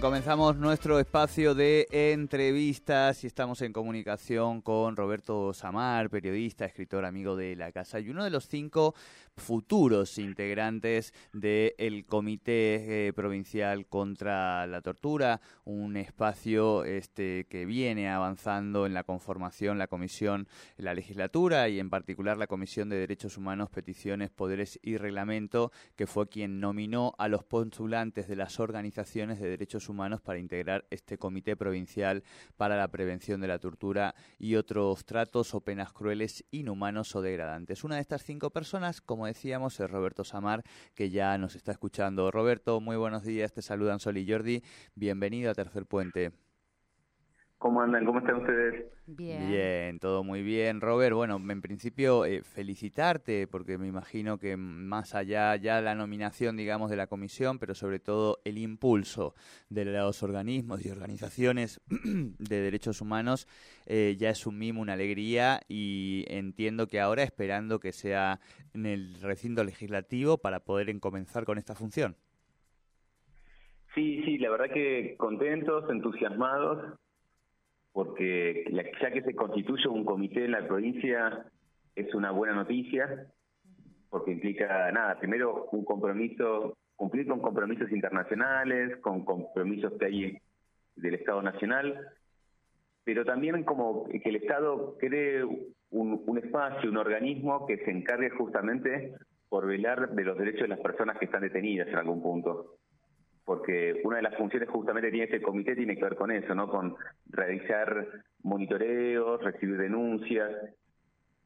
Comenzamos nuestro espacio de entrevistas y estamos en comunicación con Roberto Samar, periodista, escritor, amigo de la casa y uno de los cinco futuros integrantes del Comité eh, Provincial contra la Tortura, un espacio este, que viene avanzando en la conformación, la comisión, la legislatura y en particular la Comisión de Derechos Humanos, Peticiones, Poderes y Reglamento, que fue quien nominó a los postulantes de las organizaciones de derechos humanos para integrar este Comité Provincial para la Prevención de la Tortura y otros tratos o penas crueles, inhumanos o degradantes. Una de estas cinco personas, como decíamos, es Roberto Samar, que ya nos está escuchando. Roberto, muy buenos días, te saludan Sol y Jordi. Bienvenido a Tercer Puente. ¿Cómo andan? ¿Cómo están ustedes? Bien. Bien, todo muy bien. Robert, bueno, en principio eh, felicitarte porque me imagino que más allá ya la nominación, digamos, de la comisión, pero sobre todo el impulso de los organismos y organizaciones de derechos humanos eh, ya es un mimo, una alegría y entiendo que ahora esperando que sea en el recinto legislativo para poder comenzar con esta función. Sí, sí, la verdad que contentos, entusiasmados porque ya que se constituye un comité en la provincia es una buena noticia, porque implica, nada, primero un compromiso, cumplir con compromisos internacionales, con compromisos que hay del Estado Nacional, pero también como que el Estado cree un, un espacio, un organismo que se encargue justamente por velar de los derechos de las personas que están detenidas en algún punto porque una de las funciones justamente tiene este comité tiene que ver con eso, ¿no? Con realizar monitoreos, recibir denuncias,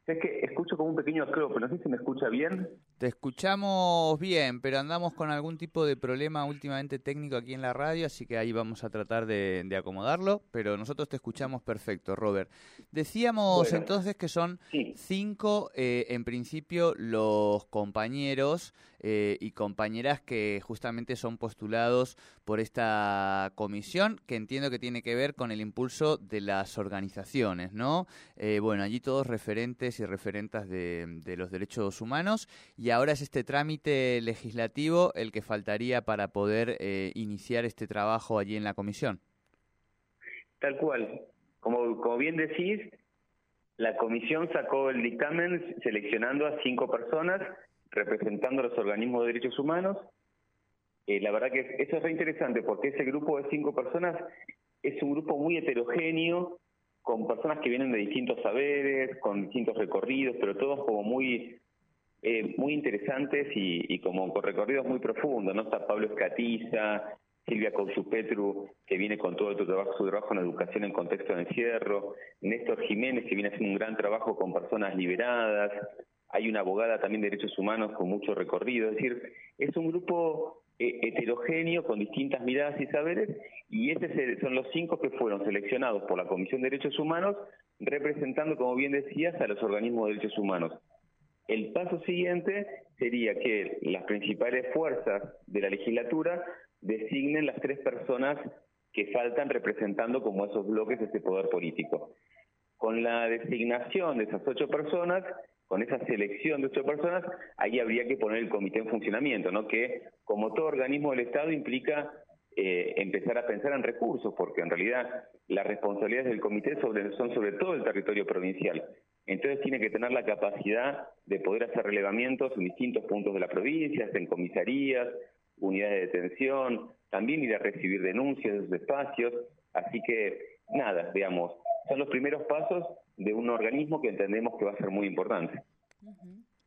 es que escucho como un pequeño eco, pero no sé si me escucha bien. Te escuchamos bien, pero andamos con algún tipo de problema últimamente técnico aquí en la radio, así que ahí vamos a tratar de, acomodarlo, pero nosotros te escuchamos perfecto, Robert. Decíamos entonces que son cinco, eh, en principio, los compañeros eh, y compañeras que justamente son postulados por esta comisión, que entiendo que tiene que ver con el impulso de las organizaciones, ¿no? Eh, bueno, allí todos referentes y referentas de, los derechos humanos y ahora es este trámite legislativo el que faltaría para poder eh, iniciar este trabajo allí en la comisión. Tal cual. Como, como bien decís, la comisión sacó el dictamen seleccionando a cinco personas representando a los organismos de derechos humanos. Eh, la verdad que eso es re interesante porque ese grupo de cinco personas es un grupo muy heterogéneo con personas que vienen de distintos saberes, con distintos recorridos, pero todos como muy eh, muy interesantes y, como con recorridos muy profundos, ¿no? Está Pablo Escatiza, Silvia Petru, que viene con todo su trabajo, su trabajo en educación en contexto de encierro, Néstor Jiménez, que viene haciendo un gran trabajo con personas liberadas, hay una abogada también de derechos humanos con mucho recorrido, es decir, es un grupo eh, heterogéneo con distintas miradas y saberes y estos son los cinco que fueron seleccionados por la Comisión de Derechos Humanos representando, como bien decías, a los organismos de derechos humanos. El paso siguiente sería que las principales fuerzas de la legislatura designen las tres personas que faltan representando como esos bloques ese poder político. Con la designación de esas ocho personas, con esa selección de ocho personas, ahí habría que poner el comité en funcionamiento, ¿no? Que, como todo organismo del Estado, implica eh, empezar a pensar en recursos, porque en realidad las responsabilidades del comité son sobre todo el territorio provincial. Entonces tiene que tener la capacidad de poder hacer relevamientos en distintos puntos de la provincia, en comisarías, unidades de detención, también ir a recibir denuncias de espacios. Así que, nada, digamos, son los primeros pasos de un organismo que entendemos que va a ser muy importante.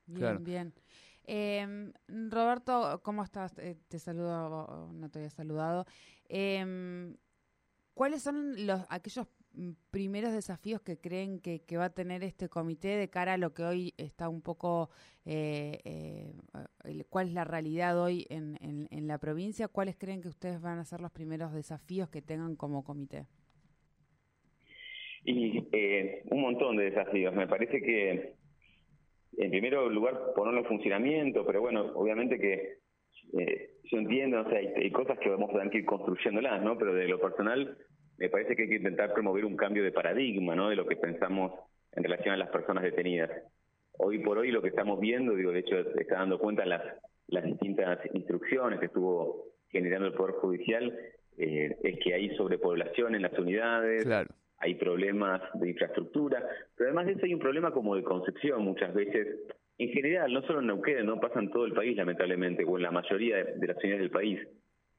Bien, bien. Eh, Roberto, ¿cómo estás? Eh, te saludo, no te había saludado. Eh, ¿Cuáles son los aquellos primeros desafíos que creen que, va a tener este comité de cara a lo que hoy está un poco, eh, eh, cuál es la realidad hoy en, en, la provincia? ¿Cuáles creen que ustedes van a ser los primeros desafíos que tengan como comité? Y eh, un montón de desafíos. Me parece que, en primer lugar, ponerlo en funcionamiento, pero bueno, obviamente que yo entiendo, o sea, hay, cosas que vamos a tener que ir construyéndolas, ¿no? Pero de lo personal, me parece que hay que intentar promover un cambio de paradigma, ¿no? De lo que pensamos en relación a las personas detenidas. Hoy por hoy lo que estamos viendo, digo, de hecho está dando cuenta las, las distintas instrucciones que estuvo generando el Poder Judicial, eh, es que hay sobrepoblación en las unidades, hay problemas de infraestructura, pero además de eso hay un problema como de concepción muchas veces, en general, no solo en Neuquén, no pasa en todo el país lamentablemente, o en la mayoría de, las unidades del país.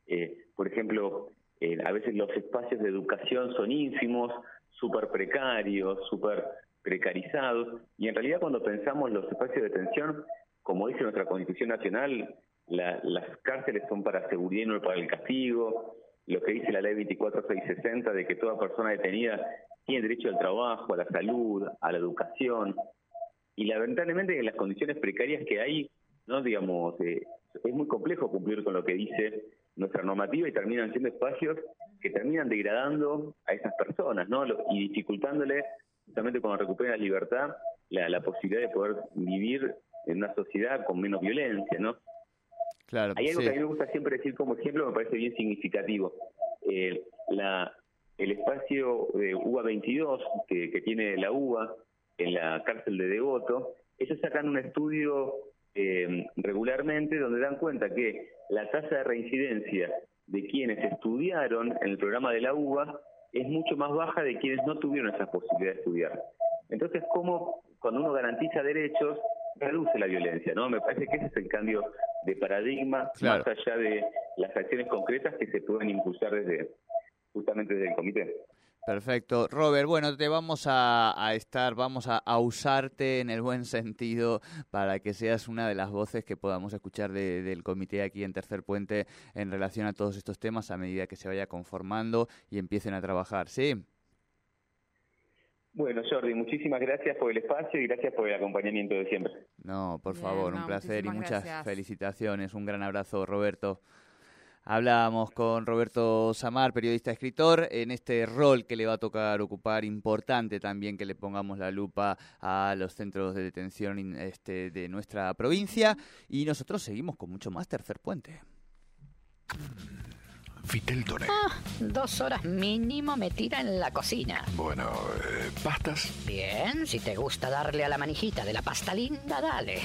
Eh, por ejemplo, eh, a veces los espacios de educación son ínfimos, súper precarios, súper precarizados, y en realidad cuando pensamos los espacios de detención, como dice nuestra Constitución Nacional, las cárceles son para seguridad y no para el castigo, lo que dice la ley 24660 de que toda persona detenida tiene derecho al trabajo, a la salud, a la educación, y lamentablemente en las condiciones precarias que hay, no digamos, eh, es muy complejo cumplir con lo que dice nuestra normativa y terminan siendo espacios que terminan degradando a esas personas, ¿no? Y dificultándole, justamente cuando recuperan la libertad, la, posibilidad de poder vivir en una sociedad con menos violencia, ¿no? Claro, Hay algo que a mí me gusta siempre decir como ejemplo, me parece bien significativo. Eh, la, el espacio de UBA 22 que, que tiene la UBA en la cárcel de Devoto, ellos sacan un estudio eh, regularmente donde dan cuenta que la tasa de reincidencia de quienes estudiaron en el programa de la UBA es mucho más baja de quienes no tuvieron esa posibilidad de estudiar. Entonces, ¿cómo cuando uno garantiza derechos, reduce la violencia? no Me parece que ese es el cambio de paradigma, más allá de las acciones concretas que se pueden impulsar desde justamente desde el comité. Perfecto. Robert, bueno, te vamos a, estar, vamos a, usarte en el buen sentido para que seas una de las voces que podamos escuchar del comité aquí en Tercer Puente en relación a todos estos temas a medida que se vaya conformando y empiecen a trabajar, ¿sí? Bueno, Jordi, muchísimas gracias por el espacio y gracias por el acompañamiento de siempre. No, por favor, un placer y muchas felicitaciones. Un gran abrazo, Roberto. Hablábamos con Roberto Samar, periodista escritor, en este rol que le va a tocar ocupar, importante también que le pongamos la lupa a los centros de detención este, de nuestra provincia. Y nosotros seguimos con mucho más Tercer Puente. Fitel Toné. Ah, dos horas mínimo me tira en la cocina. Bueno, eh, ¿pastas? Bien, si te gusta darle a la manijita de la pasta linda, dale.